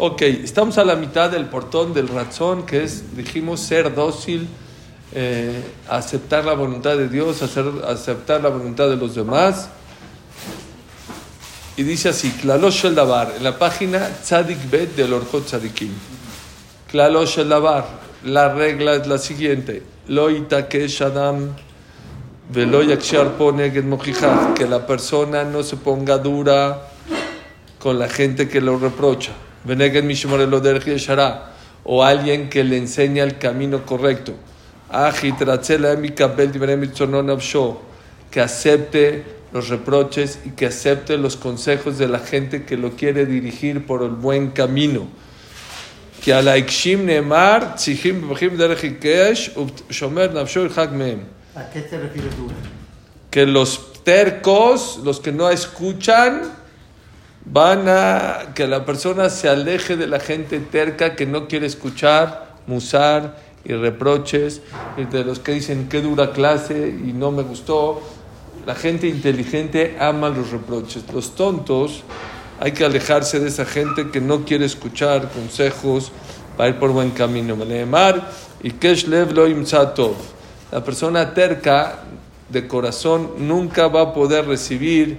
Ok, estamos a la mitad del portón del razón, que es, dijimos, ser dócil, eh, aceptar la voluntad de Dios, hacer, aceptar la voluntad de los demás. Y dice así, Klalosh el Dabar, en la página Tzadik Bet del Orjot Tzadikim. Klalosh el Dabar, la regla es la siguiente, Lo itakesh Adam velo yakshar que la persona no se ponga dura con la gente que lo reprocha. Veneged mishmorelo derech yeshara, o alguien que le enseña el camino correcto. Que acepte los reproches y que acepte los consejos de la gente que lo quiere dirigir por el buen camino. Que a la neemar. ¿A qué te refieres tú? Que los tercos, los que no escuchan, van a que la persona se aleje de la gente terca que no quiere escuchar, musar y reproches, y de los que dicen qué dura clase y no me gustó. La gente inteligente ama los reproches. Los tontos hay que alejarse de esa gente que no quiere escuchar consejos para ir por buen camino. Y Keshlev lo. La persona terca de corazón nunca va a poder recibir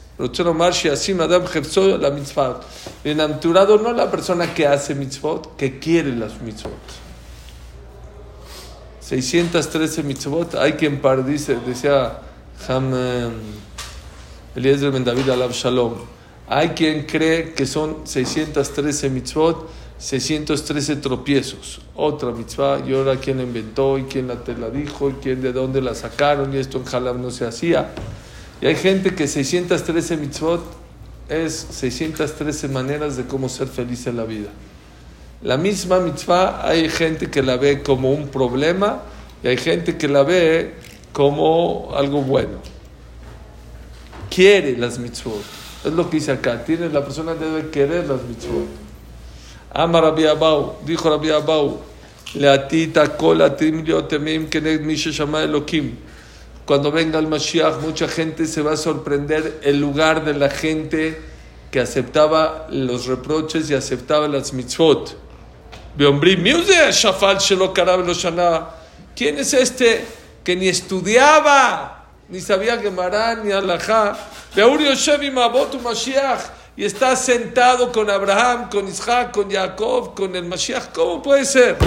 Rochel Omar Shiasim Adam la mitzvot. Bienaventurado no la persona que hace mitzvot, que quiere las mitzvot. 613 mitzvot. Hay quien par dice, decía Ham eh, Eliezer Ben David Alab Shalom. Hay quien cree que son 613 mitzvot, 613 tropiezos. Otra mitzvah, y ahora quién la inventó, y quién la te la dijo, y quién de dónde la sacaron, y esto en Jalab no se hacía. Y hay gente que 613 mitzvot es 613 maneras de cómo ser feliz en la vida. La misma mitzvah hay gente que la ve como un problema y hay gente que la ve como algo bueno. Quiere las mitzvot. Es lo que dice acá. La persona debe querer las mitzvot. Ama Rabbi Abau, dijo Rabbi Abau, Leatita kola temim keneg misha shama Elohim. Cuando venga el Mashiach, mucha gente se va a sorprender el lugar de la gente que aceptaba los reproches y aceptaba las mitzvot. ¿Quién es este que ni estudiaba, ni sabía Gemara, ni Alajá? y está sentado con Abraham, con Isaac, con Jacob, con el Mashiach. ¿Cómo puede ser?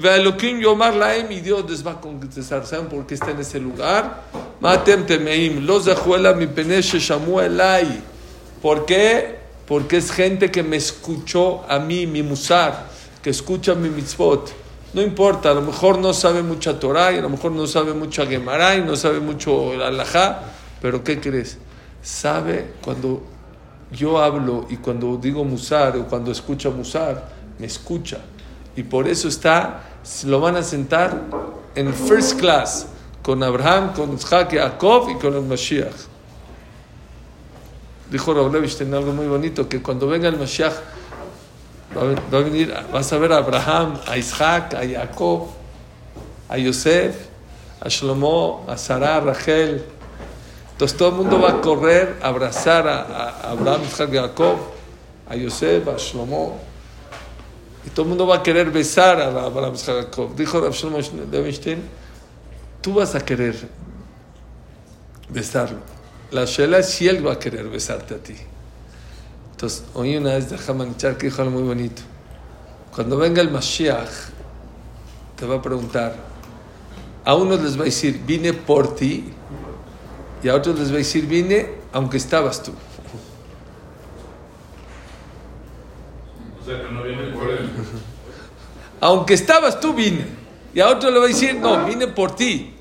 Ve'elokim yomar laim y Dios les va a contestar. ¿Saben por qué está en ese lugar? Matem temeim, los zahuela mi peneshe shamu elai. ¿Por qué? Porque es gente que me escuchó a mí, mi musar, que escucha mi mitzvot. No importa, a lo mejor no sabe mucha Torah, y a lo mejor no sabe mucha Gemara, y no sabe mucho el Alajá, pero ¿qué crees? Sabe cuando yo hablo y cuando digo musar o cuando escucha musar, me escucha. Y por eso está, lo van a sentar en first class con Abraham, con Isaac, Jacob y con el Mashiach. Dijo Raúl Levishten algo muy bonito, que cuando venga el Mashiach va a venir, vas a ver a Abraham, a Isaac, a Jacob, a Yosef, a Shlomo, a Sarah, a Rachel, entonces todo el mundo va a correr a abrazar a, a Abraham, Isaac, Jacob, a Yosef, a Shlomo. Y todo el mundo va a querer besar a Abraham, Jacob. Dijo Rav Shlomo Levenstein, tú vas a querer besarlo. La shela es si él va a querer besarte a ti. Entonces, oí una vez de Hamanichar que dijo algo muy bonito. Cuando venga el Mashiach, te va a preguntar, a unos les va a decir, vine por ti, y a otros les va a decir, vine aunque estabas tú. O sea que no viene por él. Aunque estabas tú, vine. Y a otro le va a decir, no, vine por ti.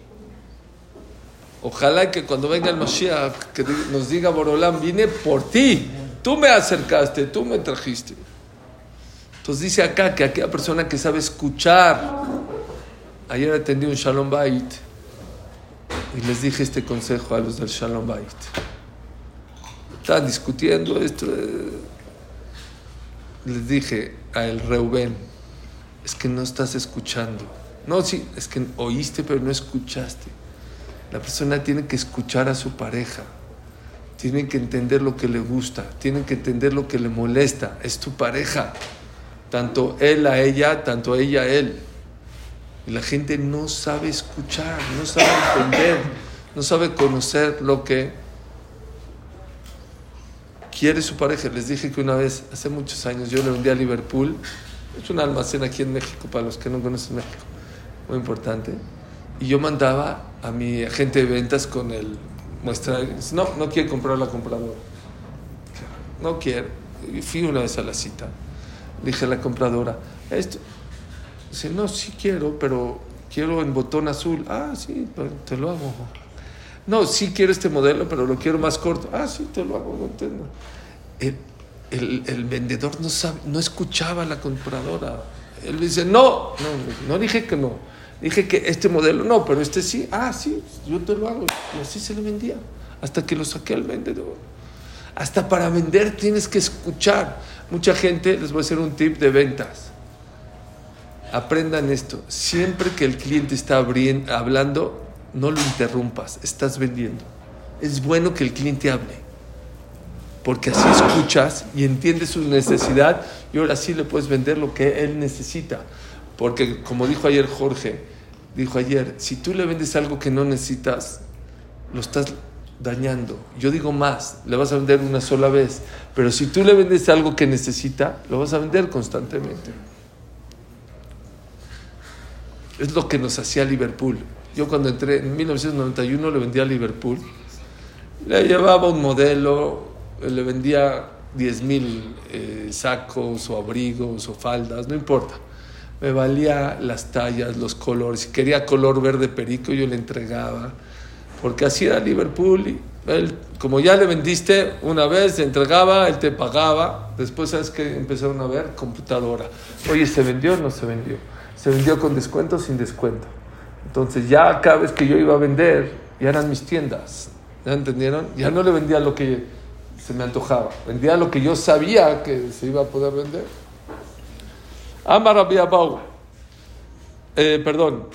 Ojalá que cuando venga el Mashiach, que nos diga Borolán, vine por ti. Tú me acercaste, tú me trajiste. Entonces dice acá que aquella persona que sabe escuchar, ayer atendí un Shalom Bait y les dije este consejo a los del Shalom Bait. Estaban discutiendo esto. eh, Les dije a el Reuben, es que no estás escuchando. No, sí, es que oíste pero no escuchaste. La persona tiene que escuchar a su pareja. Tiene que entender lo que le gusta. Tiene que entender lo que le molesta. Es tu pareja. Tanto él a ella, tanto ella a él. Y la gente no sabe escuchar, no sabe entender, no sabe conocer lo que quiere su pareja. Les dije que una vez, hace muchos años, yo le vendí a Liverpool. Es un almacén aquí en México, para los que no conocen México. Muy importante. Y yo mandaba a mi agente de ventas con el muestra. No, no quiere comprar la compradora. No quiere. Y fui una vez a la cita. Dije a la compradora, esto. Dice, no, sí quiero, pero quiero en botón azul. Ah, sí, pues, te lo hago. No, sí quiero este modelo, pero lo quiero más corto. Ah, sí, te lo hago, no entiendo. El, vendedor no, sabe, no escuchaba a la compradora. Él dice, no, no, no dije que no. Dije que este modelo no, pero este sí. Ah, sí, yo te lo hago. Y así se le vendía. Hasta que lo saqué al vendedor. Hasta para vender tienes que escuchar. Mucha gente, les voy a hacer un tip de ventas. Aprendan esto. Siempre que el cliente está hablando, no lo interrumpas. Estás vendiendo. Es bueno que el cliente hable. Porque así escuchas y entiendes su necesidad y ahora sí le puedes vender lo que él necesita. Porque como dijo ayer Jorge, dijo ayer, si tú le vendes algo que no necesitas, lo estás dañando. Yo digo más, le vas a vender una sola vez, pero si tú le vendes algo que necesita, lo vas a vender constantemente. Es lo que nos hacía Liverpool. Yo cuando entré en 1991 le vendía a Liverpool, le llevaba un modelo, le vendía 10 mil eh, sacos o abrigos o faldas, no importa. Me valía las tallas, los colores. Si quería color verde perico, yo le entregaba. Porque así era Liverpool. Y él, como ya le vendiste una vez, se entregaba, él te pagaba. Después, ¿sabes qué? Empezaron a ver computadora. Oye, ¿se vendió o no se vendió? Se vendió con descuento o sin descuento. Entonces ya cada vez que yo iba a vender, ya eran mis tiendas. ¿Ya entendieron? Ya no le vendía lo que se me antojaba. Vendía lo que yo sabía que se iba a poder vender. Amar Rabbi eh, perdón.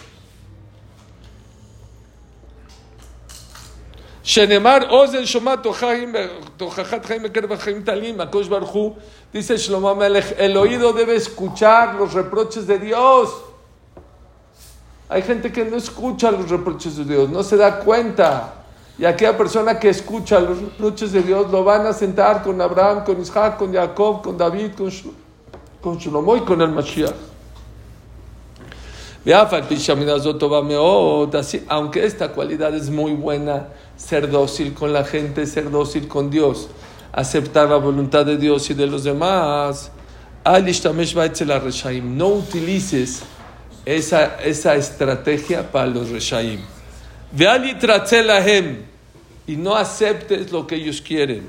Shenemar Ozen Shoma Tochajat Jaime Kerbajaim Talim, Akosh Barhu, dice Shlomo el oído debe escuchar los reproches de Dios. Hay gente que no escucha los reproches de Dios, no se da cuenta. Y aquella persona que escucha los reproches de Dios lo van a sentar con Abraham, con Isaac, con Jacob, con David, con, con Shlomo y con el Mashiach. Aunque esta cualidad es muy buena, ser dócil con la gente, ser dócil con Dios, aceptar la voluntad de Dios y de los demás, no utilices esa, esa estrategia para los reshaim. Y no aceptes lo que ellos quieren.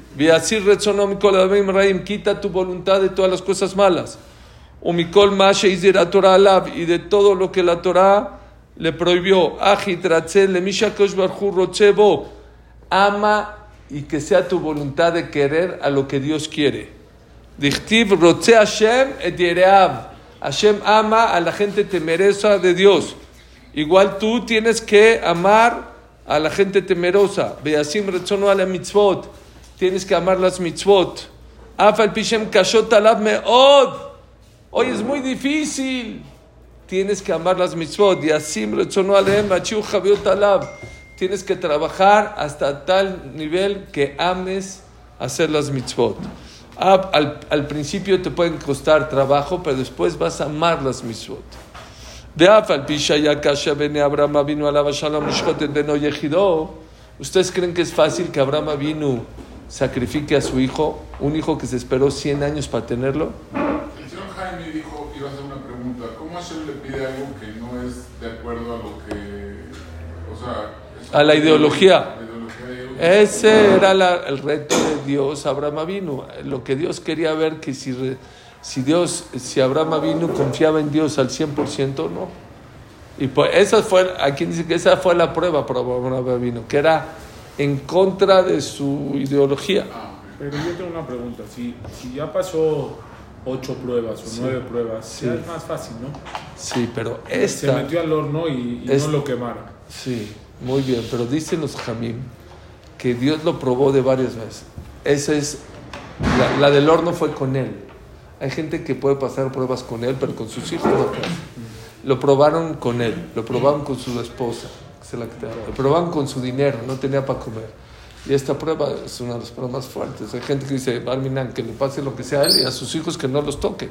Quita tu voluntad de todas las cosas malas. Y de todo lo que la Torah le prohibió. Ama y que sea tu voluntad de querer a lo que Dios quiere. Dichtiv Hashem et. Hashem ama a la gente temerosa de Dios. Igual tú tienes que amar a la gente temerosa. Beasim retzono a la mitzvot. Tienes que amar las mitzvot. Afal pishem kashot alab meod. Hoy es muy difícil. Tienes que amar las mitzvot. Yasim retzono alehem bachiu javiot alab. Tienes que trabajar hasta tal nivel que ames hacer las mitzvot. Al, al principio te pueden costar trabajo, pero después vas a amar las mitzvot. ¿Ustedes creen que es fácil que Abraham vino sacrifique a su hijo, un hijo que se esperó 100 años para tenerlo? El señor Jaime dijo, iba a hacer una pregunta, ¿cómo Hashem le pide algo que no es de acuerdo a lo que, o sea, A la ideología. la ideología de ellos? Ese era la- el reto de Dios, Abraham vino. Lo que Dios quería ver que si, si Dios, si Abraham vino, confiaba en Dios al 100%, no. Y pues esa fue, aquí dice que esa fue la prueba para Abraham vino, que era en contra de su ideología. Pero yo tengo una pregunta, si, si ya pasó ocho pruebas o nueve pruebas, sí. es más fácil, ¿no? Sí, pero Se esta... metió al horno y, no lo quemaron. Sí, muy bien, pero dicen los Jamim que Dios lo probó de varias veces. Esa es, la, la del horno fue con él. Hay gente que puede pasar pruebas con él, pero con sus hijos no. Lo probaron con él, lo probaron con su esposa, que la quitaron. lo probaron con su dinero, no tenía para comer. Y esta prueba es una de las pruebas más fuertes. Hay gente que dice, Barminan, que le pase lo que sea a él y a sus hijos que no los toque.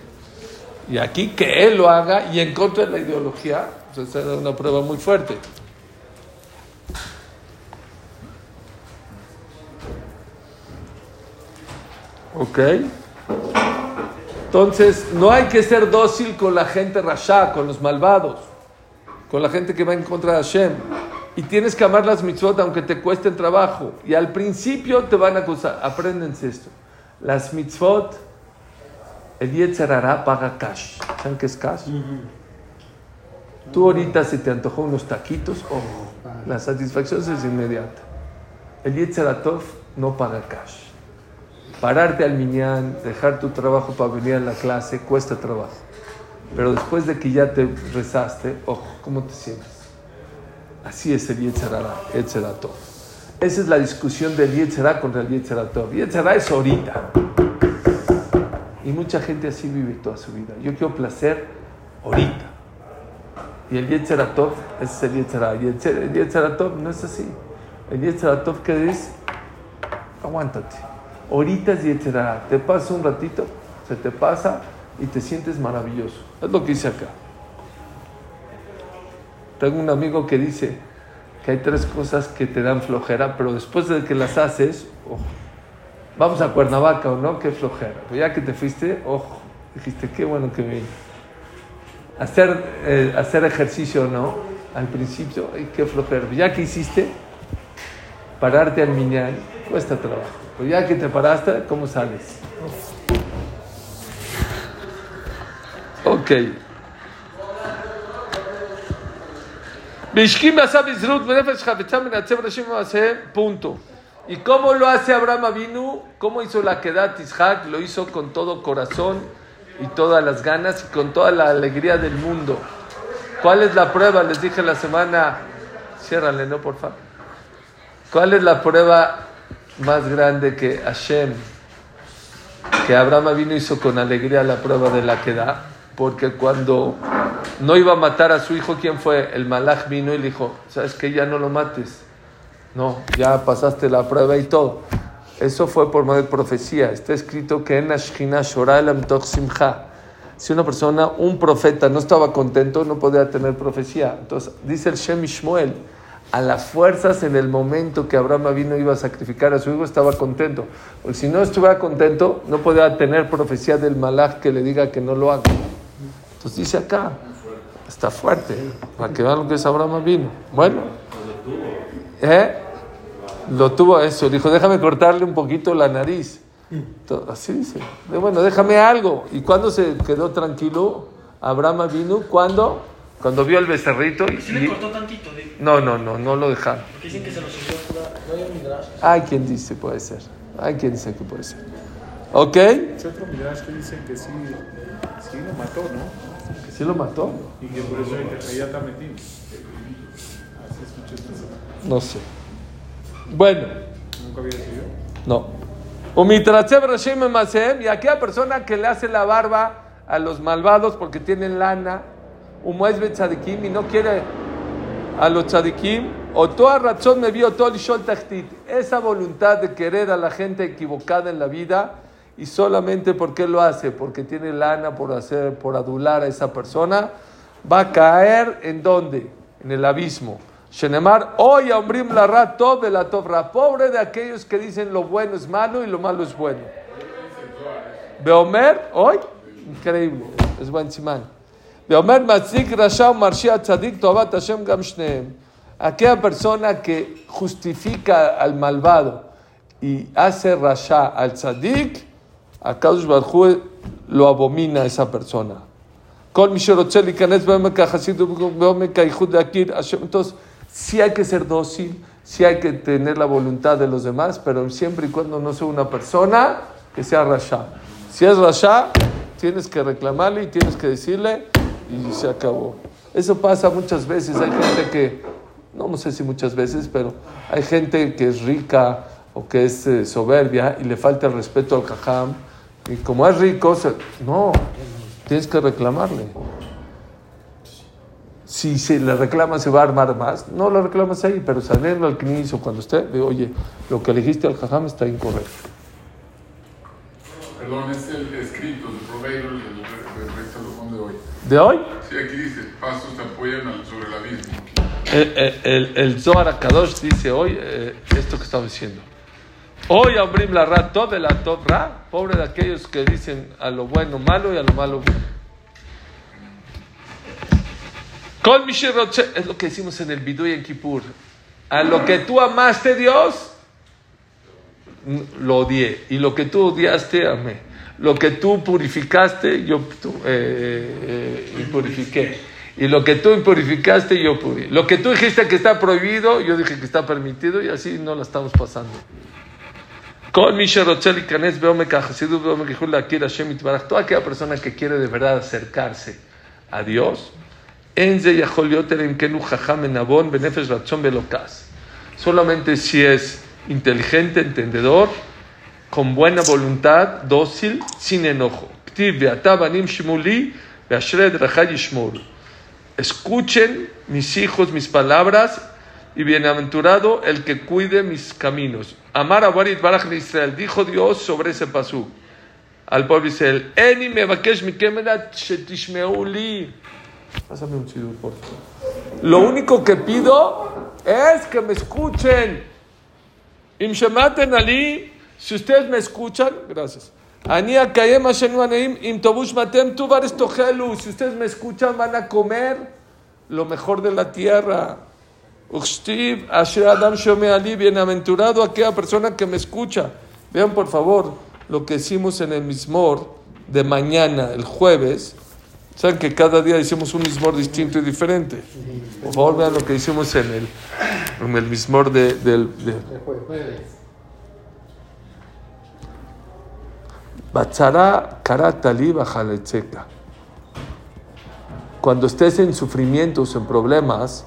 Y aquí que él lo haga y en contra de la ideología, pues era una prueba muy fuerte. ¿Ok? Entonces, no hay que ser dócil con la gente rasha, con los malvados, con la gente que va en contra de Hashem. Y tienes que amar las mitzvot aunque te cuesten trabajo. Y al principio te van a acusar. Apréndense esto. Las mitzvot, el Yetzer Hará paga cash. ¿Saben qué es cash? Tú ahorita se te antojó unos taquitos, oh, la satisfacción es inmediata. El Yetzer Hatov no paga cash. Pararte al minyan, dejar tu trabajo para venir a la clase, cuesta trabajo. Pero después de que ya te rezaste, ojo, ¿cómo te sientes? Así es el Yetzer Hara, Yetzer Hatov. Esa es la discusión del Yetzer Hara contra el Yetzer Hatov. Yetzer Hara es ahorita. Y mucha gente así vive toda su vida. Yo quiero placer ahorita. Y el Yetzer Hatov ese es el Yetzer Hara. Y el Yetzer- el Yetzer Hatov no es así. El Yetzer Hatov que es, aguántate. Ahorita es Yetzer Hara. Te pasa un ratito, se te pasa y te sientes maravilloso. Es lo que dice acá. Tengo un amigo que dice que hay tres cosas que te dan flojera, pero después de que las haces, ojo, vamos a Cuernavaca o no, qué flojera. Pero ya que te fuiste, ojo, dijiste, qué bueno que vine. Hacer, eh, hacer ejercicio, ¿no? Al principio, ay, qué flojera. Pero ya que hiciste, pararte al miñán, cuesta trabajo. Pero ya que te paraste, ¿cómo sales? Ok. Punto. ¿Y cómo lo hace Abraham Avinu? ¿Cómo hizo la Kedat Isaac? Lo hizo con todo corazón y todas las ganas y con toda la alegría del mundo. ¿Cuál es la prueba? Les dije la semana. Ciérrale, ¿no? Por favor. ¿Cuál es la prueba más grande que Hashem, que Abraham Avinu hizo con alegría la prueba de la Kedah? Porque cuando no iba a matar a su hijo, ¿quién fue? El Malach vino y le dijo, ¿sabes qué? Ya no lo mates. No, ya pasaste la prueba y todo. Eso fue por medio de profecía. Está escrito que en Ashkina Simcha. Si una persona, un profeta, no estaba contento, no podía tener profecía. Entonces, dice el Shem Ishmuel, a las fuerzas en el momento que Abraham vino iba a sacrificar a su hijo, estaba contento. Porque si no estuviera contento, no podía tener profecía del Malach que le diga que no lo haga. Entonces dice acá, está fuerte, para que vean lo que es Abraham vino. Bueno, ¿eh? Lo tuvo eso, dijo, déjame cortarle un poquito la nariz. Así dice, de, bueno, déjame algo. ¿Y cuando se quedó tranquilo? Abraham vino, ¿cuándo? Cuando vio el becerrito y... Si le cortó tantito, No, no, no, no lo dejaron. dicen que se lo subió pura. No hay midrash. Hay quien dice puede ser. Hay quien dice que puede ser. ¿Ok? Es otro midrash que dicen que sí, sí lo mató, ¿no? Que sí lo mató. Y que por eso hay que ya está metido. Así escuché. No sé. Bueno, Nunca había sido. no. Y aquella persona que le hace la barba a los malvados porque tienen lana, y no quiere a los tzadikim, o toda razón me vio todo el tachtit, esa voluntad de querer a la gente equivocada en la vida, y solamente porque lo hace, porque tiene lana por hacer, por adular a esa persona, va a caer en dónde? En el abismo. Shenemar, hoy Ombrim la ra tov de la tovra, pobre de aquellos que dicen lo bueno es malo y lo malo es bueno. Beomer, hoy, increíble, es buen simán. Matzik rasha marshia tzadik tobat Hashem gam shneem. Aquella persona que justifica al malvado y hace rasha al tzadik, a Kadosh Barjú lo abomina esa persona. Entonces, sí hay que ser dócil, sí hay que tener la voluntad de los demás, pero siempre y cuando no sea una persona que sea rasha. Si es rasha, tienes que reclamarle y tienes que decirle y se acabó. Eso pasa muchas veces. Hay gente que, no sé si muchas veces, pero hay gente que es rica o que es eh, soberbia y le falta el respeto al jajam. Y como es rico, no, tienes que reclamarle. Si se le reclama, se va a armar más. No lo reclamas ahí, pero saliendo al knis o cuando esté, de oye, lo que elegiste al jajam está incorrecto. Perdón, es el escrito, el proveedor del Rey Salomón de hoy. ¿De hoy? Sí, aquí dice, pasos te apoyan sobre el abismo. El, el, el, el Zohar HaKadosh dice hoy eh, esto que estaba diciendo. Hoy abrim la ra, todo la top ra, pobre de aquellos que dicen a lo bueno malo y a lo malo bueno. Con es lo que decimos en el Bidú y en Kippur. A lo que tú amaste, Dios, lo odié. Y lo que tú odiaste, amé. Lo que tú purificaste, yo tú, eh, eh. eh y lo que tú impurificaste, yo puri. Lo que tú dijiste que está prohibido, yo dije que está permitido y así no la estamos pasando. Con mi Toda aquella persona que quiere de verdad acercarse a Dios, em solamente si es inteligente, entendedor, con buena voluntad, dócil, sin enojo. Escuchen mis hijos mis palabras y bienaventurado el que cuide mis caminos. Amar a Barit Baraj Israel, dijo Dios sobre ese pasú al pueblo Israel. Eni me shetishmeuli. Pásame un chido, por favor. Lo único que pido es que me escuchen. Si ustedes me escuchan, gracias. Matem. Si ustedes me escuchan, van a comer lo mejor de la tierra. Asher adam shome bienaventurado aquella persona que me escucha. Vean por favor lo que hicimos en el mismor de mañana, el jueves. Saben que cada día hicimos un mismor distinto y diferente. Por favor, vean lo que hicimos en el, en el mismor de, del, de, Batzara karatali. Cuando estés en sufrimientos, en problemas,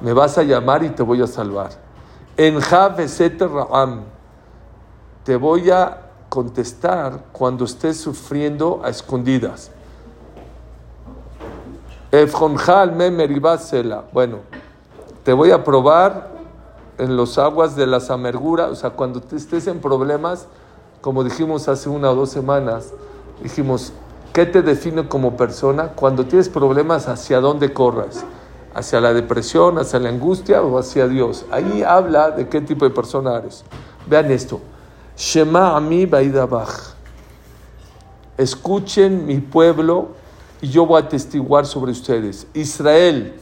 me vas a llamar y te voy a salvar. En Raam, te voy a contestar cuando estés sufriendo a escondidas. Efjonjal me meribasela. Bueno, te voy a probar en los aguas de las amarguras, o sea, cuando estés en problemas, como dijimos hace una o dos semanas, dijimos, ¿qué te define como persona? Cuando tienes problemas, ¿hacia dónde corres? ¿Hacia la depresión, hacia la angustia o hacia Dios? Ahí habla de qué tipo de persona eres. Vean esto. Shema ami baidabach. Escuchen mi pueblo y yo voy a testiguar sobre ustedes. Israel,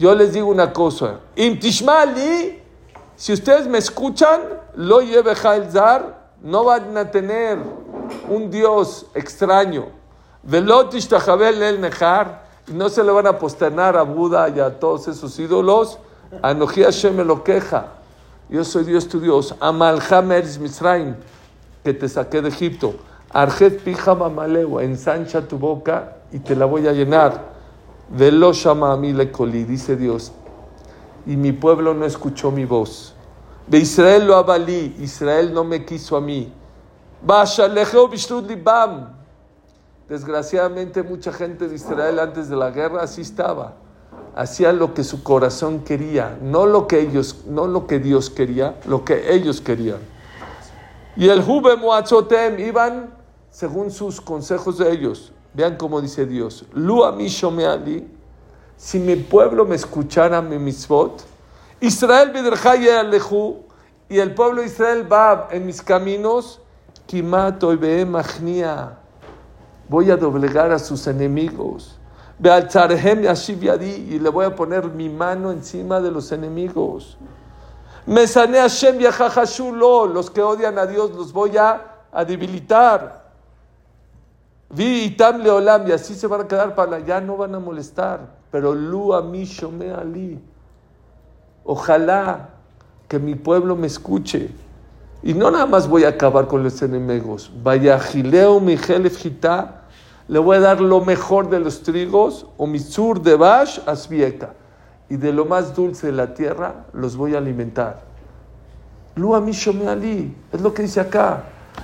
yo les digo una cosa. Imtishmali, si ustedes me escuchan, lo lleve zar, no van a tener un Dios extraño. Velotish tajabel el nejar, y no se le van a posternar a Buda y a todos esos ídolos. Anoji me lo queja. Yo soy Dios tu Dios. Amal Hameris Misraim, que te saqué de Egipto. Arjet pijama malewa, ensancha tu boca y te la voy a llenar. Velo shama a mí le colí, dice Dios. Y mi pueblo no escuchó mi voz. De Israel lo avalí, Israel no me quiso a mí. Desgraciadamente mucha gente de Israel antes de la guerra así estaba. Hacían lo que su corazón quería, no lo que ellos, no lo que Dios quería, lo que ellos querían. Y el Jube Moachotem iban según sus consejos de ellos. Vean cómo dice Dios. Lu ali. Si mi pueblo me escuchara mi mitzvot, Israel biderjaya alejú, y el pueblo de Israel va en mis caminos, kimato y magnia. Voy a doblegar a sus enemigos. Bealzarhem yashiv yadi, y le voy a poner mi mano encima de los enemigos. Mesane Hashem yajajashulo, los que odian a Dios los voy a, a debilitar. Vi itam leolam, y así se van a quedar para ya no van a molestar. Pero lu a mí shome ali. Ojalá que mi pueblo me escuche. Y no nada más voy a acabar con los enemigos. Vaya gileo mi gita, le voy a dar lo mejor de los trigos, o mi sur de bash asvieka. Y de lo más dulce de la tierra los voy a alimentar. Lu a mí shome ali. Es lo que dice acá.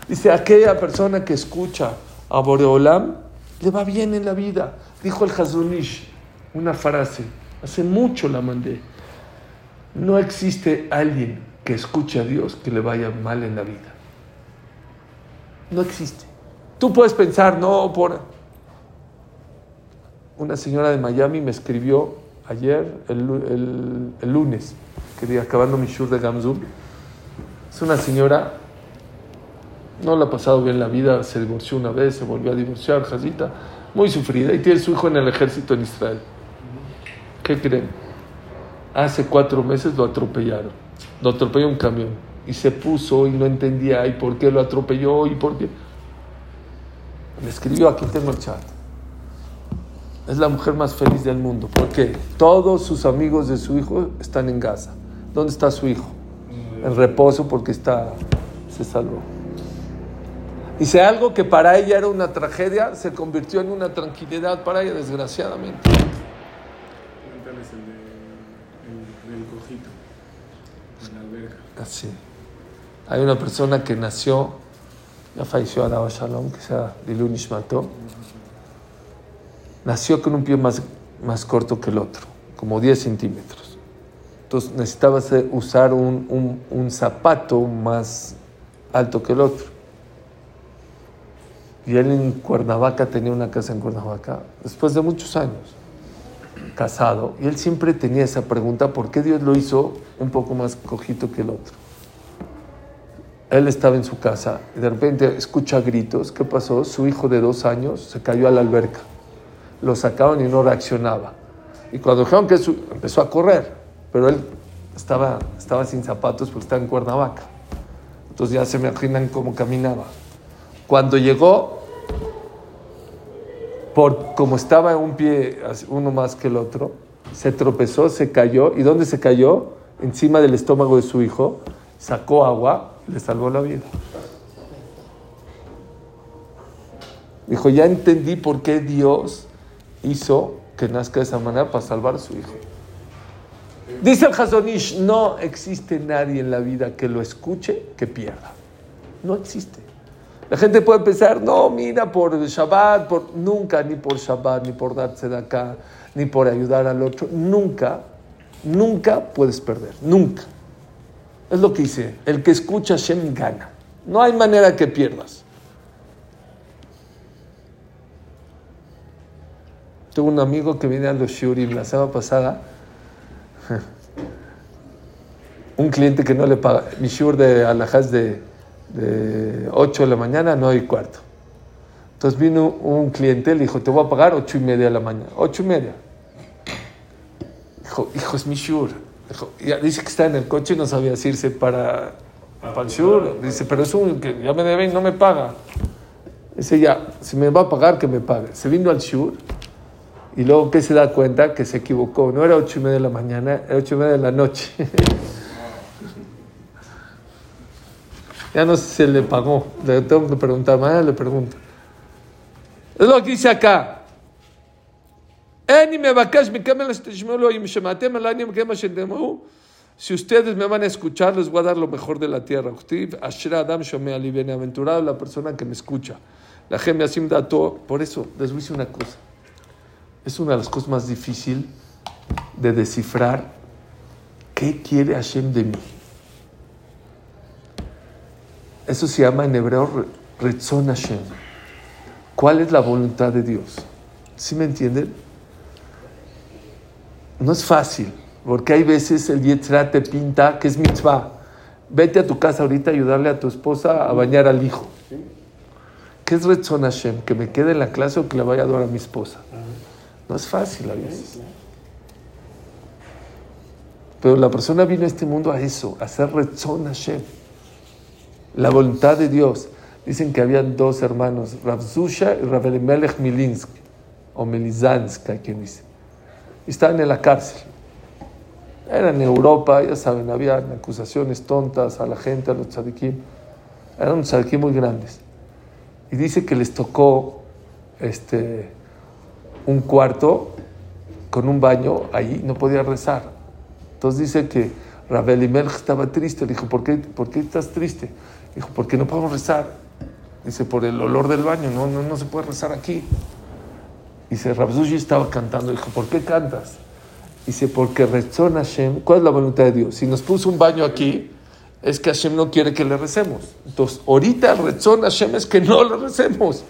Dice aquella persona que escucha a Boreolam, le va bien en la vida. Dijo el Hazunish una frase, hace mucho la mandé. No existe alguien que escuche a Dios que le vaya mal en la vida. No existe. Tú puedes pensar, no, por... Una señora de Miami me escribió ayer, el, el, lunes, quería acabando mi show de Gamzul. Es una señora, no le ha pasado bien la vida, se divorció una vez, se volvió a divorciar, Jazita, muy sufrida, y tiene su hijo en el ejército en Israel. ¿Qué creen? Hace cuatro meses lo atropellaron. Lo atropelló un camión. Y se puso y no entendía y por qué lo atropelló y por qué. Le escribió, aquí tengo el chat. Es la mujer más feliz del mundo. ¿Por qué? Todos sus amigos de su hijo están en Gaza. ¿Dónde está su hijo? En reposo porque está, se salvó. Dice algo que para ella era una tragedia, se convirtió en una tranquilidad para ella, desgraciadamente. El, de, el cojito, en la alberca. Así. Hay una persona que nació, ya falleció Alaba Shalom, que sea Lilu Nishmato. Nació con un pie más, más corto que el otro, como 10 centímetros. Entonces necesitaba usar un, un- un zapato más alto que el otro. Y él en Cuernavaca tenía una casa en Cuernavaca, después de muchos años, casado. Y él siempre tenía esa pregunta, ¿por qué Dios lo hizo un poco más cojito que el otro? Él estaba en su casa y de repente escucha gritos. ¿Qué pasó? Su hijo de dos años se cayó a la alberca. Lo sacaron y no reaccionaba. Y cuando dijeron que su- empezó a correr, pero él estaba, estaba sin zapatos porque estaba en Cuernavaca. Entonces ya se imaginan cómo caminaba. Cuando llegó, por como estaba en un pie uno más que el otro, se tropezó, se cayó. ¿Y dónde se cayó? Encima del estómago de su hijo. Sacó agua, le salvó la vida. Dijo, ya entendí por qué Dios hizo que nazca de esa manera para salvar a su hijo. Dice el Hazonish, no existe nadie en la vida que lo escuche que pierda. No existe. La gente puede pensar, no, mira, por Shabbat, por... nunca, ni por Shabbat, ni por darse de acá, ni por ayudar al otro. Nunca, nunca puedes perder. Nunca. Es lo que dice, el que escucha Shem gana. No hay manera que pierdas. Tengo un amigo que viene a los Shurim la semana pasada. Un cliente que no le paga. Mi shur de alajás de, de 8 de la mañana, 9 y cuarto. Entonces vino un cliente, le dijo, te voy a pagar 8 y media de la mañana. 8 y media. Dijo, hijo, es mi shur. Dijo, ya dice que está en el coche y no sabía si irse para, para el shur. Dice, pero es un que ya me debe y no me paga. Dice, ya, si me va a pagar, que me pague. Se vino al shur y luego que se da cuenta que se equivocó. No era ocho y media de la mañana, era ocho y media de la noche. Ya no sé si le pagó. Tengo que preguntar, mañana le pregunto. Es lo que dice acá. Si ustedes me van a escuchar, les voy a dar lo mejor de la tierra. Adam Ali, bienaventurado la persona que me escucha. La gemia Sim dato. Por eso les voy a decir una cosa. Es una de las cosas más difíciles de descifrar qué quiere Hashem de mí. Eso se llama en hebreo re- Retzon Hashem. ¿Cuál es la voluntad de Dios? ¿Sí me entienden? No es fácil, porque hay veces el Yetzirah te pinta que es mitzvah. Vete a tu casa ahorita a ayudarle a tu esposa a bañar al hijo. ¿Qué es Retzon Hashem? ¿Que me quede en la clase o que le vaya a dar a mi esposa? No es fácil a veces. Pero la persona vino a este mundo a eso, a hacer Retzon Hashem. La voluntad de Dios. Dicen que habían dos hermanos, Rav Zusha y Rav Elimelech Milinsk, o Melizansk, hay quien dice. Estaban en la cárcel. Eran en Europa, ya saben, había acusaciones tontas a la gente, a los tzadikim. Eran tzadikim muy grandes. Y dice que les tocó este, un cuarto con un baño ahí, no podía rezar. Entonces dice que Rabel Imelch estaba triste. Le dijo, ¿por qué, ¿por qué estás triste? Dijo, porque no podemos rezar. Dice, por el olor del baño, no, no, no se puede rezar aquí. Dice, Rabzushi estaba cantando. Dijo, ¿por qué cantas? Dice, porque rezó Hashem. ¿Cuál es la voluntad de Dios? Si nos puso un baño aquí, es que Hashem no quiere que le recemos. Entonces, ahorita el rezón Hashem es que no le recemos.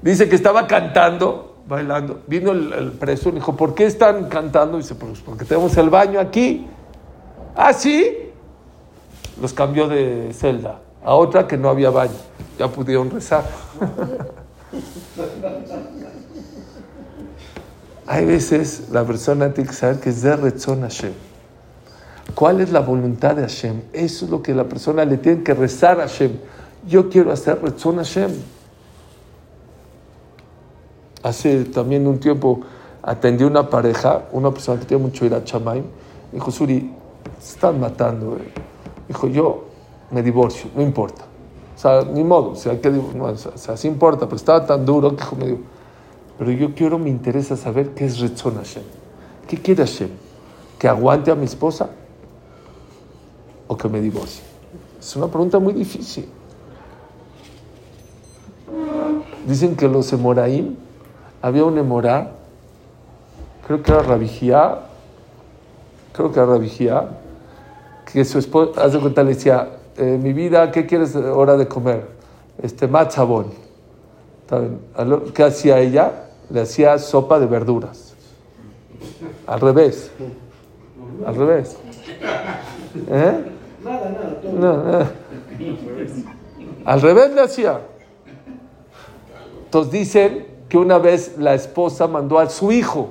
Dice que estaba cantando, bailando. Vino el, el preso y dijo, ¿por qué están cantando? Dice, pues porque tenemos el baño aquí. Ah, sí. Los cambió de celda a otra que no había baño. Ya pudieron rezar. Hay veces la persona tiene que saber que es de rezón Hashem. ¿Cuál es la voluntad de Hashem? Eso es lo que la persona le tiene que rezar a Hashem. Yo quiero hacer rezón Hashem. Hace también un tiempo atendí una pareja, una persona que tiene mucho ir a Chamaim. Dijo, Suri, se están matando. eh". Dijo, yo me divorcio, no importa. O sea, ni modo, o sea, que, no, o sea, sí importa, pero estaba tan duro que me dijo, pero yo quiero, me interesa saber qué es Rezón Hashem. ¿Qué quiere Hashem? ¿Que aguante a mi esposa o que me divorcie? Es una pregunta muy difícil. Dicen que los Emoraim, había un Emorá, creo que era Rabijía, creo que era Rabijía, que su esposa, hace cuenta, le decía, eh, mi vida, ¿qué quieres hora de comer? Este, matzabón. ¿Qué hacía ella? Le hacía sopa de verduras. Al revés. Al revés. ¿Eh? Nada, nada, todo. No. Al revés le hacía. Entonces dicen que una vez la esposa mandó a su hijo,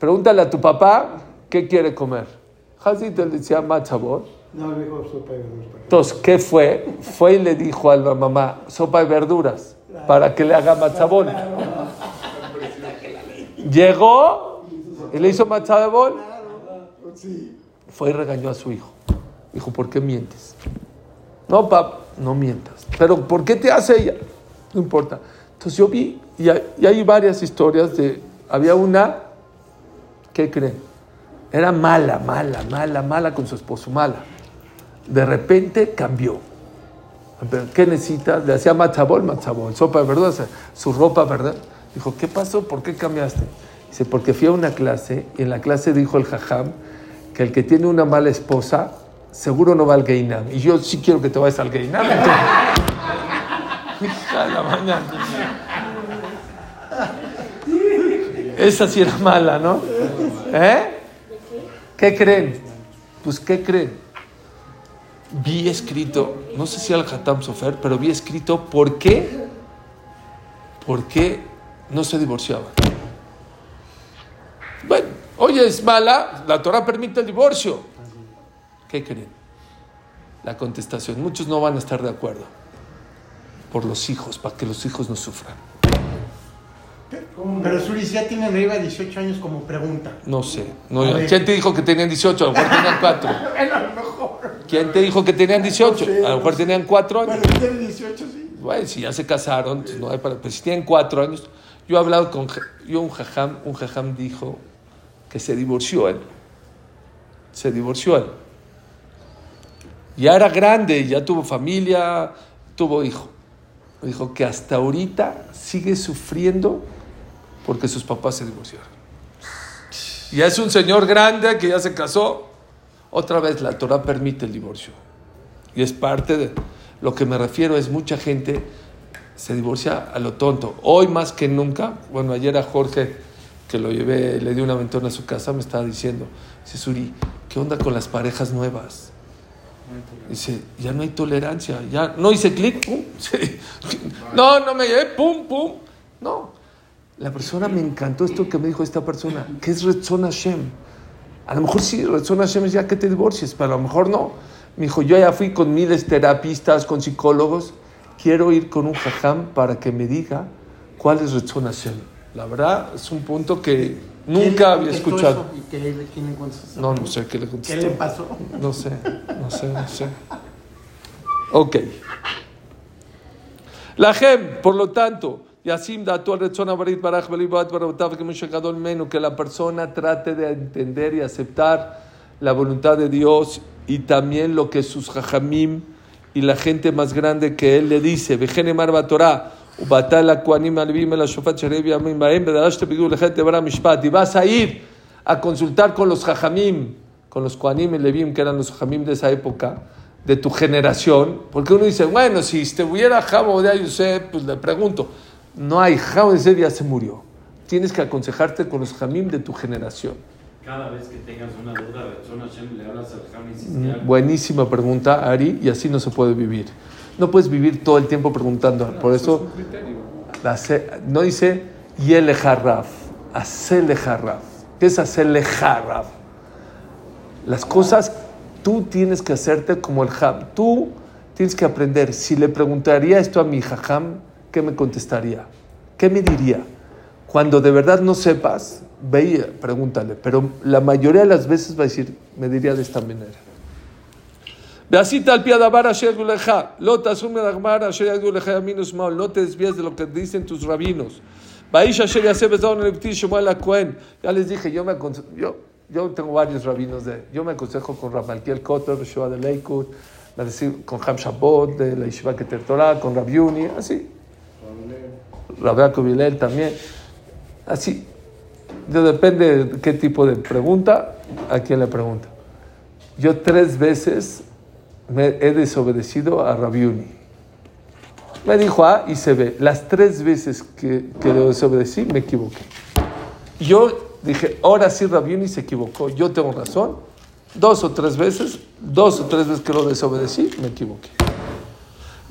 pregúntale a tu papá qué quiere comer. Le decía matzabot. No, dijo sopa de verduras. Entonces, ¿qué fue? Fue y le dijo a la mamá, sopa de verduras, para que le haga matzabón. Llegó y le hizo matzabón. Fue y regañó a su hijo. Dijo, ¿por qué mientes? No, papá, no mientas. Pero ¿por qué te hace ella? No importa. Entonces yo vi, y hay, y hay varias historias de, había una, ¿qué creen? Era mala, mala, mala, mala con su esposo, mala. De repente cambió. ¿Qué necesitas? Le hacía matzabol, matzabol, sopa de verduras, su ropa, ¿verdad? Dijo, ¿qué pasó? ¿Por qué cambiaste? Dice, porque fui a una clase y en la clase dijo el jajam que el que tiene una mala esposa seguro no va al Geinam. Y yo sí quiero que te vayas al Geinam. Esa sí era mala, ¿no? ¿Eh? ¿Qué creen? Pues, ¿qué creen? Vi escrito, no sé si al Hatam Sofer, pero vi escrito por qué, por qué no se divorciaba. Bueno, oye, es mala, la Torah permite el divorcio. ¿Qué creen? La contestación, muchos no van a estar de acuerdo. Por los hijos, para que los hijos no sufran. Pero Suris ya tienen arriba de 18 años como pregunta. No sé. No. ¿Quién te dijo que tenían 18? A lo mejor tenían 4. Bueno, a lo mejor. ¿Quién te dijo que tenían 18? No sé, A lo mejor no tenían 4 años. Pero tienen 18, sí. Bueno, si ya se casaron, pues no hay para. Pero si tienen 4 años. Yo he hablado con. Yo, un jajam, un jajam dijo que se divorció él. Se divorció él. Ya era grande, ya tuvo familia, tuvo hijo. Dijo que hasta ahorita sigue sufriendo porque sus papás se divorciaron. Ya es un señor grande que ya se casó. Otra vez la Torah permite el divorcio. Y es parte de lo que me refiero, es mucha gente se divorcia a lo tonto. Hoy más que nunca, bueno, ayer a Jorge, que lo llevé, le di un aventón a su casa, me estaba diciendo, dice Suri, ¿qué onda con las parejas nuevas? Dice, ya no hay tolerancia, ya no hice clic, pum, sí. no, no me llevé, pum, pum, no. La persona me encantó esto que me dijo esta persona, que es Retzon Hashem. A lo mejor sí, Retzon Hashem es ya que te divorcies, pero a lo mejor no. Me dijo, yo ya fui con miles de terapistas, con psicólogos, quiero ir con un jajam para que me diga cuál es Retzon Hashem. La verdad, es un punto que nunca había escuchado. qué- quién? No, no sé qué le ¿Qué contestó. le pasó? No sé, no sé, no sé. Ok. La gem, por lo tanto, y así que la persona trate de entender y aceptar la voluntad de Dios y también lo que sus jajamim y la gente más grande que él le dice. Y vas a ir a consultar con los jajamim, con los koanim y levim, que eran los jajamim de esa época de tu generación, porque uno dice, bueno, si estuviera Jamo de Yosef, pues le pregunto, no hay, Jamo de Yosef ya se murió. Tienes que aconsejarte con los Jamim de tu generación. Cada vez que tengas una duda, le hablas al y Mm, "Ya, Buenísima pregunta, Ari, y así no se puede vivir. No puedes vivir todo el tiempo preguntando. Por es eso, criterio. la se- no dice Yele Harraf, Hacele Harraf. ¿Qué es Hacele Harraf? Las cosas tú tienes que hacerte como el Ham. Tú tienes que aprender. Si le preguntaría esto a mi Jajam, ¿qué me contestaría? ¿Qué me diría? Cuando de verdad no sepas, ve y pregúntale. Pero la mayoría de las veces va a decir, me diría de esta manera. No te desvíes de lo que dicen tus rabinos. Ya les dije, yo me yo, yo tengo varios rabinos de, yo me aconsejo con Ramalkiel Kotor, Shoah de Leikut, con Ham Shabbat, de la Yeshiva Keter Torah, con Rabiuni, así. Rab Yaakov Hillel también, así. De- depende de qué tipo de pregunta, a quién le pregunta. Yo tres veces he desobedecido a Rabiuni. Me dijo A y se ve. Las tres veces que, que lo desobedecí, me equivoqué. Yo dije, ahora sí Rabiuni se equivocó, yo tengo razón. Dos o tres veces, dos o tres veces que lo desobedecí, me equivoqué.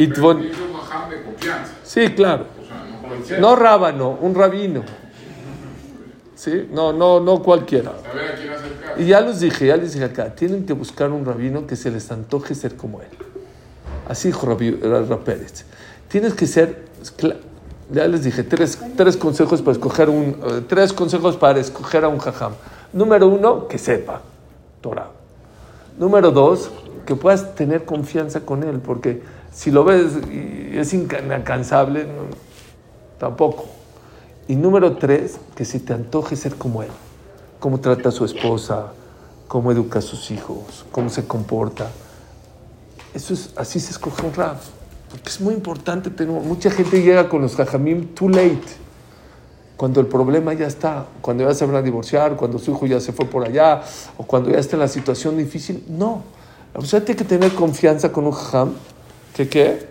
y Pero de confianza. Sí, claro. O sea, no cualquiera. No rábano, un rabino. ¿Sí? No, no, no cualquiera. Saber a quién acercar. Y ya les dije, ya les dije acá, tienen que buscar un rabino que se les antoje ser como él. Así dijo Ra Pérez. Tienes que ser, ya les dije, tres, tres consejos para escoger un, eh, tres consejos para escoger a un jajam. Número uno, que sepa Torah. Número dos, que puedas tener confianza con él, porque si lo ves y es incansable, no- tampoco. Y número tres, que se te antoje ser como él. Cómo trata a su esposa, cómo educa a sus hijos, cómo se comporta. Eso es, así se escoge un rap. Porque es muy importante tener. Mucha gente llega con los jajamim too late. Cuando el problema ya está, cuando ya se van a divorciar, cuando su hijo ya se fue por allá, o cuando ya está en la situación difícil. No. La persona tiene que tener confianza con un jajam que, ¿qué?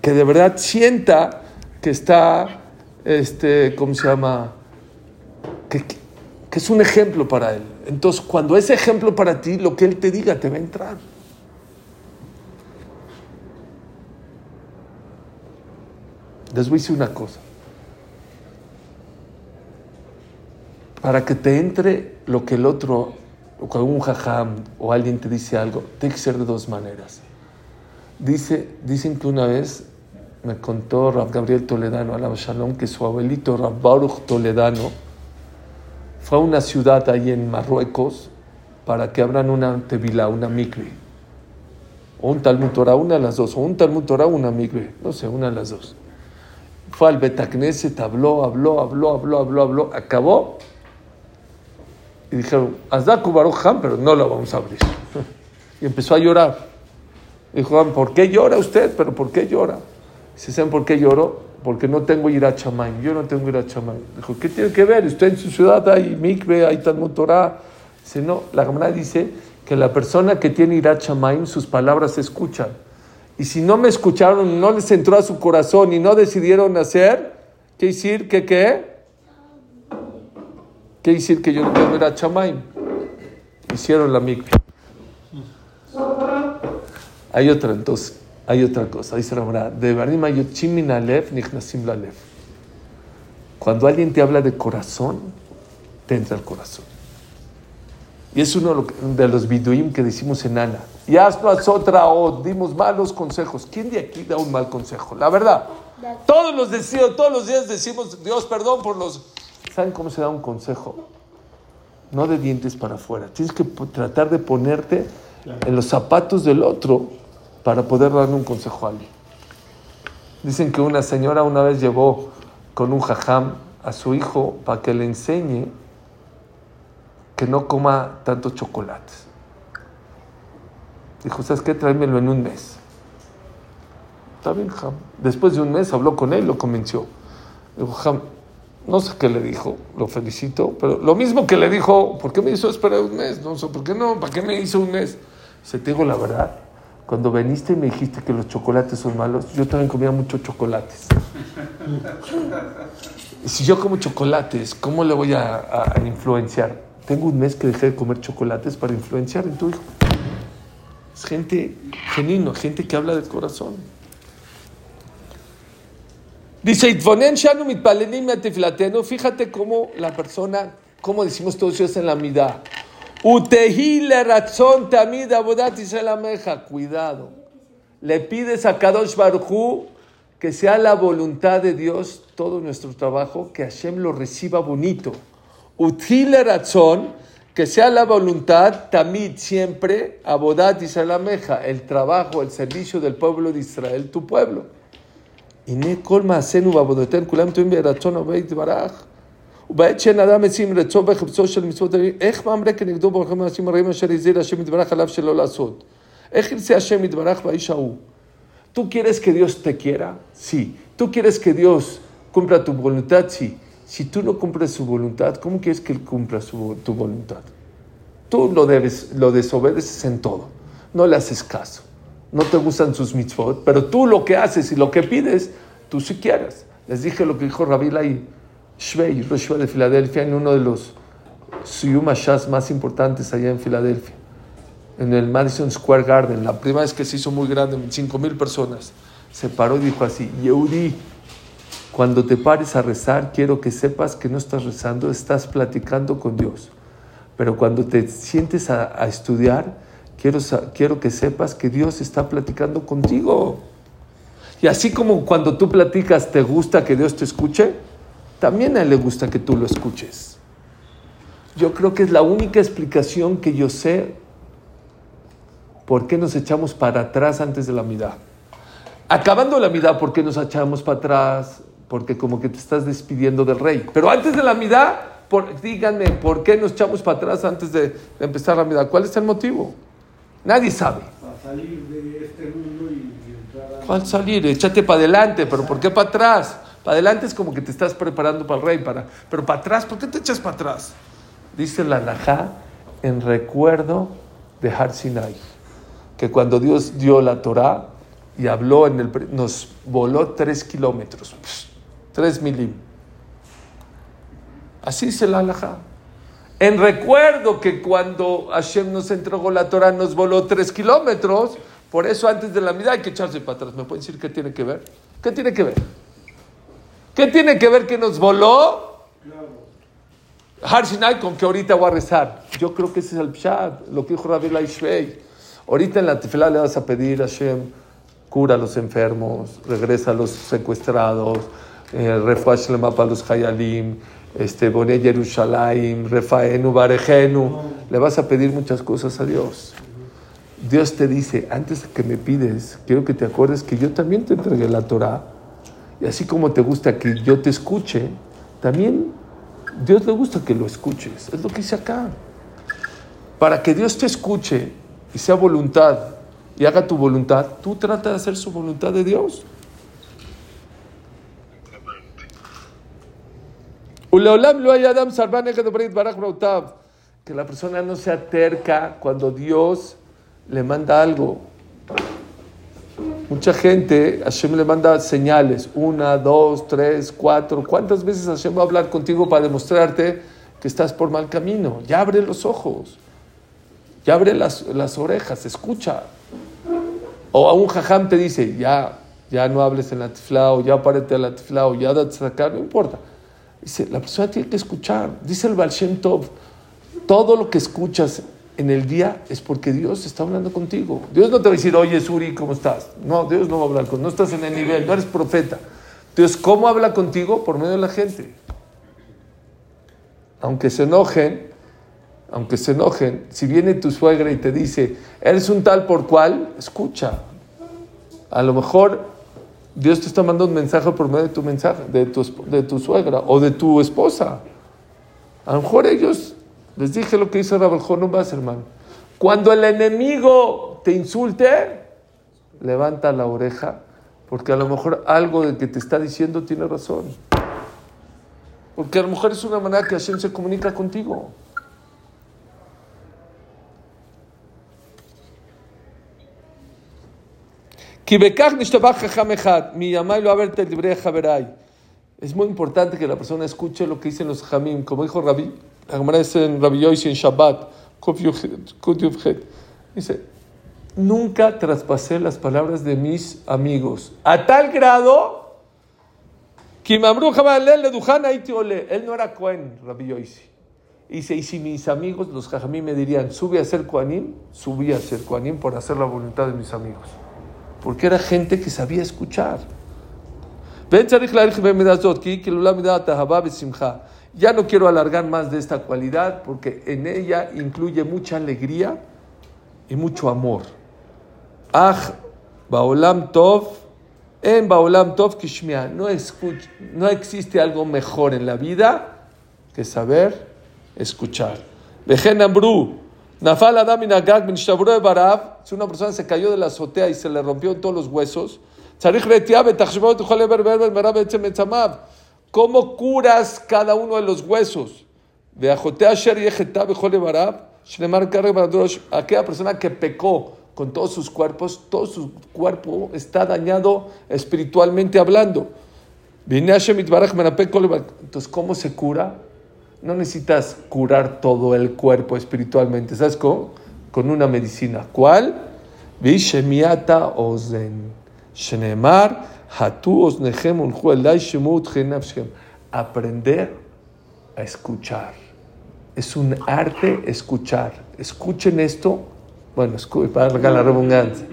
que de verdad sienta que está, este, ¿cómo se llama? Que, que- es un ejemplo para él. Entonces, cuando es ejemplo para ti, lo que él te diga te va a entrar. Les voy a decir una cosa. Para que te entre lo que el otro, o un jajam o alguien te dice algo, tiene que ser de dos maneras. Dice, dicen que una vez me contó Rab Gabriel Toledano, Alam Shalom, que su abuelito Rab Baruch Toledano fue a una ciudad ahí en Marruecos para que abran una tevilá, una mikve. O un Talmud Torah, una de las dos. O un Talmud Torah, una mikve. No sé, una de las dos. Fue al Betacneset, habló, habló, habló, habló, habló, habló. Acabó. Y dijeron, Azdaku Baruch pero no lo vamos a abrir. Y empezó a llorar. Dijo, "Ah, ¿por qué llora usted? ¿Pero por qué llora? Dice, ¿saben por qué lloro? Porque no tengo ira chamay. Yo no tengo ira chamay. Dijo, ¿qué tiene que ver? Usted en su ciudad hay mikve, hay Talmud Torah. Dice, no, la Gemara dice que la persona que tiene ira chamay, sus palabras se escuchan. Y si no me escucharon, no les entró a su corazón y no decidieron hacer, ¿qué decir que qué? ¿Qué decir que yo no puedo ir a Chamaim? Hicieron la mikvah. Hay otra, entonces, hay otra cosa. Dice Ramara, de. Cuando alguien te habla de corazón, te entra el corazón. Y es uno de los biduim que decimos en Ana. Y haznos otra o dimos malos consejos. ¿Quién de aquí da un mal consejo? La verdad. Todos los, decimos, todos los días decimos, Dios, perdón por los... ¿Saben cómo se da un consejo? No de dientes para afuera. Tienes que tratar de ponerte en los zapatos del otro para poder darle un consejo a alguien. Dicen que una señora una vez llevó con un jajam a su hijo para que le enseñe que no coma tantos chocolates. Dijo, ¿sabes qué? Tráemelo en un mes. Está bien, Jam. Después de un mes habló con él, lo convenció. Dijo, Jam, no sé qué le dijo, lo felicito, pero lo mismo que le dijo, ¿por qué me hizo esperar un mes? No sé, ¿por qué no? ¿Para qué me hizo un mes? Se te digo la verdad, cuando veniste y me dijiste que los chocolates son malos, yo también comía muchos chocolates. Si yo como chocolates, ¿cómo le voy a, influenciar? Tengo un mes que dejé de comer chocolates para influenciar en tu hijo. Es gente genuino, gente que habla del corazón. Dice, fíjate cómo la persona, cómo decimos todos ellos en la midá. Utehile razón tamid abodat Meja. Cuidado. Le pides a Kadosh Baruchu que sea la voluntad de Dios todo nuestro trabajo, que Hashem lo reciba bonito. Utile razón, que sea la voluntad, tamid siempre, abodat Meja, el trabajo, el servicio del pueblo de Israel, tu pueblo. Y ne colma senu kulam tuim razón obeit baraj. ובעת שאין אדם משים רצו וחפצו של מצוות אלוהים, איך מאמרי כנגדו ברוחם האנשים הרעים אשר הזהיר השם יתברך עליו שלא לעשות? איך ירצה השם יתברך באיש ההוא? ¿Tú quieres que Dios te quiera? Sí. ¿Tú quieres que Dios cumpla tu voluntad? Sí. Si tú no cumples su voluntad, ¿cómo quieres que Él cumpla su- tu voluntad? Tú lo, debes, lo desobedeces en todo. No le haces caso. No te gustan sus mitzvot, pero tú lo que haces y lo que pides, tú sí quieres. Les dije lo que dijo Rabbi Lai Shvei, Rosh Yeshiva de Filadelfia, en uno de los Hashas más importantes allá en Filadelfia, en el Madison Square Garden, la primera vez que se hizo muy grande, 5 mil personas. Se paró y dijo así, Yehudi, cuando te pares a rezar, quiero que sepas que no estás rezando, estás platicando con Dios. Pero cuando te sientes a, a estudiar, quiero, quiero que sepas que Dios está platicando contigo. Y así como cuando tú platicas te gusta que Dios te escuche, también a Él le gusta que tú lo escuches. Yo creo que es la única explicación que yo sé por qué nos echamos para atrás antes de la mitad. Acabando la mitad, ¿por qué nos echamos para atrás? Porque como que te estás despidiendo del rey. Pero antes de la mitad, por- díganme, ¿por qué nos echamos para atrás antes de, de empezar la mitad? ¿Cuál es el motivo? Nadie sabe. Para salir de este mundo y, y entrar a... ¿Cuál salir? Échate para adelante, pero ¿por qué para atrás? Para adelante es como que te estás preparando para el rey, para, pero para atrás, ¿por qué te echas para atrás? Dice la Najá en recuerdo de Har Sinai, que cuando Dios dio la Torá y habló en el, nos voló tres kilómetros, tres milim. Así dice la Najá. En recuerdo que cuando Hashem nos entregó la Torah nos voló tres kilómetros, por eso antes de la mitad hay que echarse para atrás. ¿Me pueden decir qué tiene que ver? ¿Qué tiene que ver? ¿Qué tiene que ver que nos voló? Har Sinai con que ahorita voy a rezar. Yo creo que ese es el pshat, lo que dijo Rabbi Laishvei. Ahorita en la tefilá le vas a pedir a Hashem, cura a los enfermos, regresa a los secuestrados, eh, para los hayalim, este, Boné Yerushalayim, refaenu, barejenu. Le vas a pedir muchas cosas a Dios. Dios te dice, antes que me pides, quiero que te acuerdes que yo también te entregué la Torah. Y así como te gusta que yo te escuche, también Dios le gusta que lo escuches. Es lo que dice acá. Para que Dios te escuche y sea voluntad y haga tu voluntad, tú trata de hacer su voluntad de Dios. Que la persona no sea terca cuando Dios le manda algo. Mucha gente, Hashem le manda señales, una, dos, tres, cuatro. ¿Cuántas veces Hashem va a hablar contigo para demostrarte que estás por mal camino? Ya abre los ojos, ya abre las, las orejas, escucha. O a un jajam te dice, ya, ya no hables en la tifla, o ya párate a la tifla, o ya date sacar, no importa. Dice, la persona tiene que escuchar. Dice el Baal Shem Tov, todo lo que escuchas en el día es porque Dios está hablando contigo. Dios no te va a decir, oye, Suri, ¿cómo estás? No, Dios no va a hablar contigo. No estás en el nivel, no eres profeta. Dios, ¿cómo habla contigo? Por medio de la gente. Aunque se enojen, aunque se enojen, si viene tu suegra y te dice, eres un tal por cual, escucha. A lo mejor Dios te está mandando un mensaje por medio de tu mensaje, de tu, de tu suegra o de tu esposa. A lo mejor ellos, les dije lo que hizo Rabel vas hermano. Cuando el enemigo te insulte, levanta la oreja, porque a lo mejor algo de que te está diciendo tiene razón. Porque a lo mejor es una manera que Hashem se comunica contigo. Es muy importante que la persona escuche lo que dicen los jamim, como dijo Rabbi, la dice en Rabbi en Shabbat, dice, nunca traspasé las palabras de mis amigos, a tal grado que él no era Cohen, Rabbi Yoisi. Dice, y si mis amigos, los jajamim, me dirían, sube a ser Koanim, subí a ser Koanim por hacer la voluntad de mis amigos. Porque era gente que sabía escuchar. Ya no quiero alargar más de esta cualidad porque en ella incluye mucha alegría y mucho amor. Baolam Tov, en Baolam Tov Kishmia, no, no existe algo mejor en la vida que saber escuchar. Vejen Ambru, Nafal Adam de Barav, si una persona se cayó de la azotea y se le rompió todos los huesos, ¿cómo curas cada uno de los huesos? De aquella persona que pecó con todos sus cuerpos, todo su cuerpo está dañado espiritualmente hablando. Entonces, ¿cómo se cura? no necesitas curar todo el cuerpo espiritualmente. ¿Sabes cómo? Con una medicina. ¿Cuál? Vishemiata ozen. Shenemar, Aprender a escuchar. Es un arte escuchar. Escuchen esto. Bueno, para la redundancia.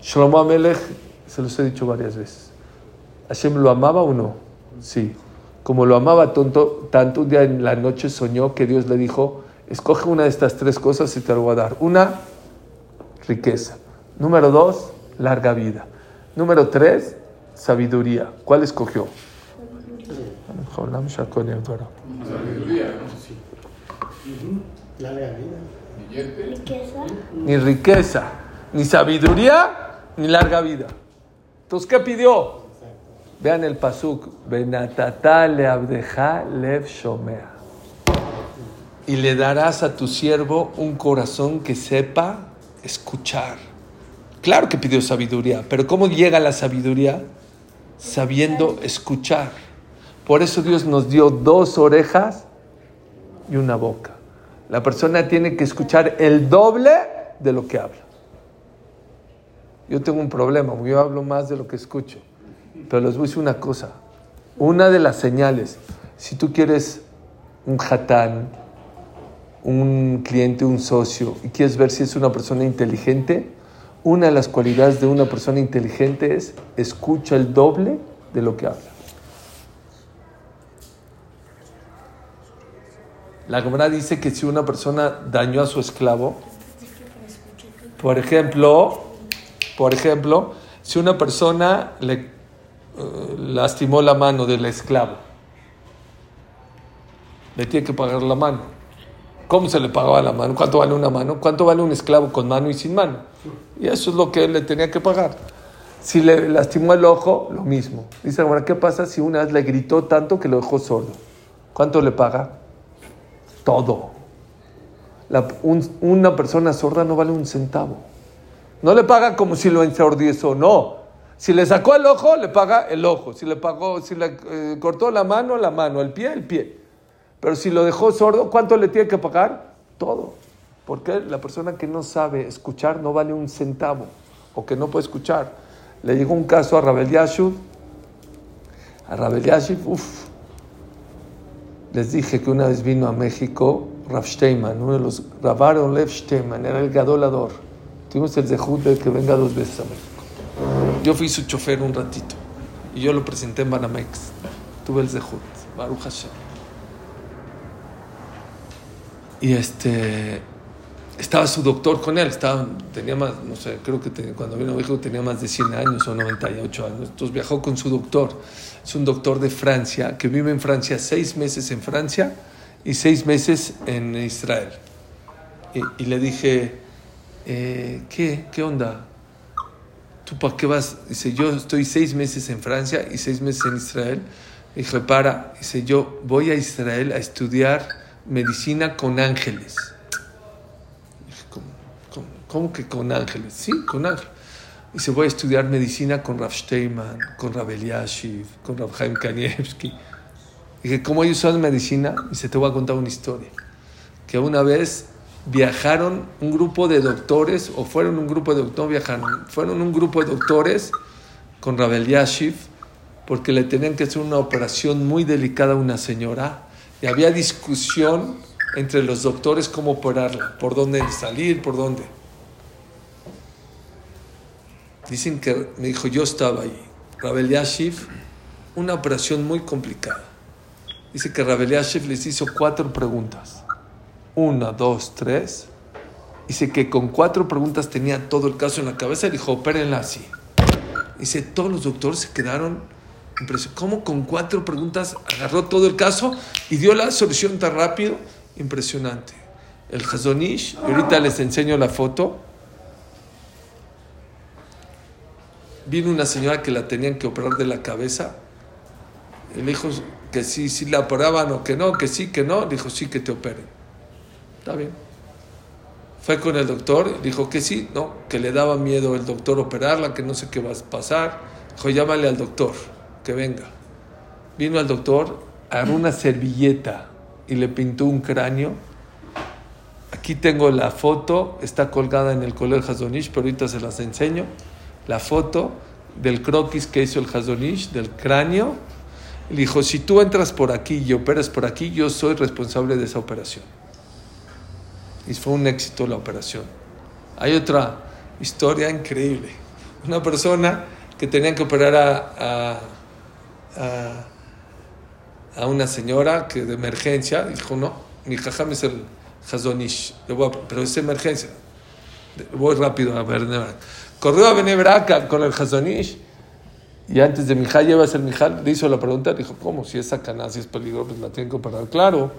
Shlomo Amelech, se los he dicho varias veces. ¿Hashem lo amaba o no? Sí. Como lo amaba tanto, tanto, un día en la noche soñó que Dios le dijo, escoge una de estas tres cosas y te lo voy a dar. Una, riqueza. Número dos, larga vida. Número tres, sabiduría. ¿Cuál escogió? Sabiduría, Larga vida. ¿Riqueza? Ni riqueza, ni sabiduría, ni larga vida. Entonces, ¿qué pidió? Vean el pasuk, Benatata le abdeja lev shomea. Y le darás a tu siervo un corazón que sepa escuchar. Claro que pidió sabiduría, pero ¿cómo llega la sabiduría? Sabiendo escuchar. Por eso Dios nos dio dos orejas y una boca. La persona tiene que escuchar el doble de lo que habla. Yo tengo un problema, yo hablo más de lo que escucho. Pero les voy a decir una cosa. Una de las señales, si tú quieres un hatán, un cliente, un socio, y quieres ver si es una persona inteligente, una de las cualidades de una persona inteligente es escucha el doble de lo que habla. La Gemara dice que si una persona dañó a su esclavo, por ejemplo, por ejemplo, si una persona le eh, lastimó la mano del esclavo. Le tiene que pagar la mano. ¿Cómo se le pagaba la mano? ¿Cuánto vale una mano? ¿Cuánto vale un esclavo con mano y sin mano? Y eso es lo que él le tenía que pagar. Si le lastimó el ojo, lo mismo. Dice, ahora, ¿qué pasa si una vez le gritó tanto que lo dejó sordo? ¿Cuánto le paga? Todo. una persona sorda no vale un centavo. No le paga como si lo ensordizó, no. Si le sacó el ojo, le paga el ojo. Si le pagó, si le eh, cortó la mano, la mano, el pie, el pie. Pero si lo dejó sordo, ¿cuánto le tiene que pagar? Todo. Porque la persona que no sabe escuchar no vale un centavo o que no puede escuchar. Le llegó un caso a Rabel Yashub. A Rabel Yashub, uff. Les dije que una vez vino a México Rav Steinman, uno de los Ravaron Lev Steinman, era el gadolador. Tuvimos el zehut de que venga dos veces a México. Yo fui su chofer un ratito y yo lo presenté en Banamex. Tuve el zehut, Baruch Hashem. Y este, estaba su doctor con él, estaba, tenía más, no sé, creo que cuando vino a México tenía más de 100 años o 98 años. Entonces viajó con su doctor. Es un doctor de Francia que vive en Francia, seis meses en Francia y seis meses en Israel. Y, le dije, eh, ¿qué? ¿Qué onda? ¿Tú para qué vas? Dice, yo estoy seis meses en Francia y seis meses en Israel. Dije, para. Dice, yo voy a Israel a estudiar medicina con ángeles. ¿Cómo, que con ángeles? Sí, con ángeles. Dice, voy a estudiar medicina con Rav Steinman, con Rav Eliashiv, con Rav Chaim Kanievski. Dije, ¿cómo ellos usan medicina? Dice, te voy a contar una historia. Que una vez viajaron un grupo de doctores, o fueron un grupo de doctores, viajaron, fueron un grupo de doctores con Rabel Yashiv, porque le tenían que hacer una operación muy delicada a una señora, y había discusión entre los doctores cómo operarla, por dónde salir, por dónde. Dicen que me dijo, yo estaba ahí. Rabel Yashiv, una operación muy complicada. Dice que Rabel Yashiv les hizo cuatro preguntas. Una, dos, tres. Dice que con cuatro preguntas tenía todo el caso en la cabeza y dijo, opérenla así. Dice, todos los doctores se quedaron impresionados. ¿Cómo con cuatro preguntas agarró todo el caso y dio la solución tan rápido? Impresionante. El Hazonish, ahorita les enseño la foto. Vino una señora que la tenían que operar de la cabeza. El hijo que sí, sí la operaban o que no, que sí, que no, dijo sí que te operen. Está bien. Fue con el doctor, dijo que sí, no, que le daba miedo el doctor operarla, que no sé qué va a pasar. Dijo, llámale al doctor, que venga. Vino al doctor, agarró una servilleta y le pintó un cráneo. Aquí tengo la foto, está colgada en el Colegio Hazonish, pero ahorita se las enseño. La foto del croquis que hizo el Hazonish, del cráneo le dijo, si tú entras por aquí y operas por aquí, yo soy responsable de esa operación. Y fue un éxito la operación. Hay otra historia increíble. Una persona que tenía que operar a, a, una señora que de emergencia, dijo, no, mi jajam es el Hazonish, pero es emergencia. Voy rápido a ver. Corrió a Benebraca con el Hazonish y antes de Mijal, llevas el Mijal, le hizo la pregunta, dijo, ¿cómo? Si es sacaná, si es peligro, pues la tienen que operar. Claro.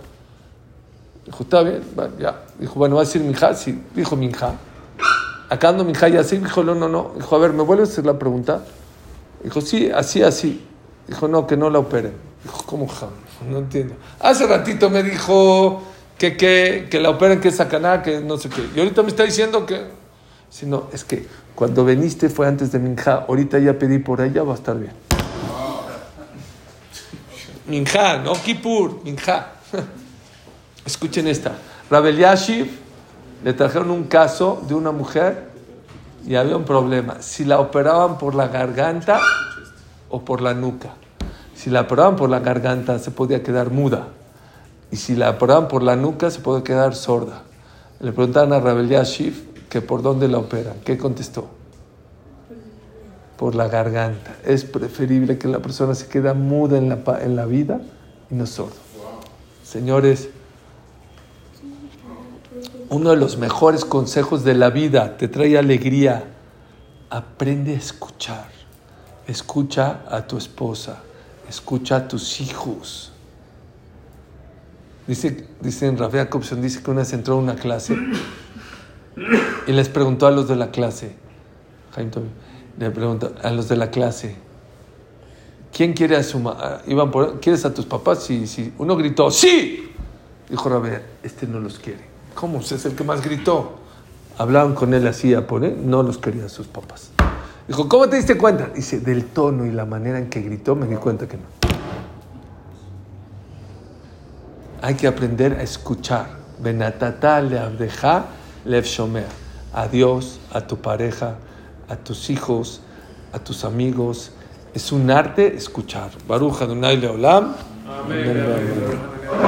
Dijo, está bien, ya. Dijo, bueno, va a decir Mijal, sí. Dijo Mijal. Acá ando Mijal y así. Dijo, no, no, no. Dijo, a ver, ¿me vuelves a hacer la pregunta? Dijo, sí, así, así. Dijo, no, que no la operen. Dijo, ¿cómo jam? No entiendo. Hace ratito me dijo que, que, que la operen, que es sacaná, que no sé qué. Y ahorita me está diciendo que... Si no, es que cuando veniste fue antes de Minja, ahorita ya pedí por ella, va a estar bien. Minja, no Kippur, Minja. Escuchen esta. Rabel Yashiv le trajeron un caso de una mujer y había un problema. Si la operaban por la garganta o por la nuca. Si la operaban por la garganta se podía quedar muda. Y si la operaban por la nuca se podía quedar sorda. Le preguntaron a Rabel Yashiv por dónde la operan. ¿Qué contestó? Por la garganta. Es preferible que la persona se quede muda en la, en la vida y no sordo. Señores, uno de los mejores consejos de la vida te trae alegría. Aprende a escuchar. Escucha a tu esposa. Escucha a tus hijos. Dice, Rafael Jacobson, dice que una vez entró a una clase y les preguntó a los de la clase, le preguntó a los de la clase, ¿quién quiere a su iban por ¿Quieres a tus papás? Sí, sí. Uno gritó, ¡sí! Dijo Rabé, este no los quiere. ¿Cómo? Es el que más gritó. Hablaban con él así a poner, no los querían sus papás. Dijo, ¿cómo te diste cuenta? Dice, del tono y la manera en que gritó me di cuenta que no. Hay que aprender a escuchar. Benatata le abdeja lev shomer. A Dios, a tu pareja, a tus hijos, a tus amigos. Es un arte escuchar. Baruch Adonai Leolam. Amén.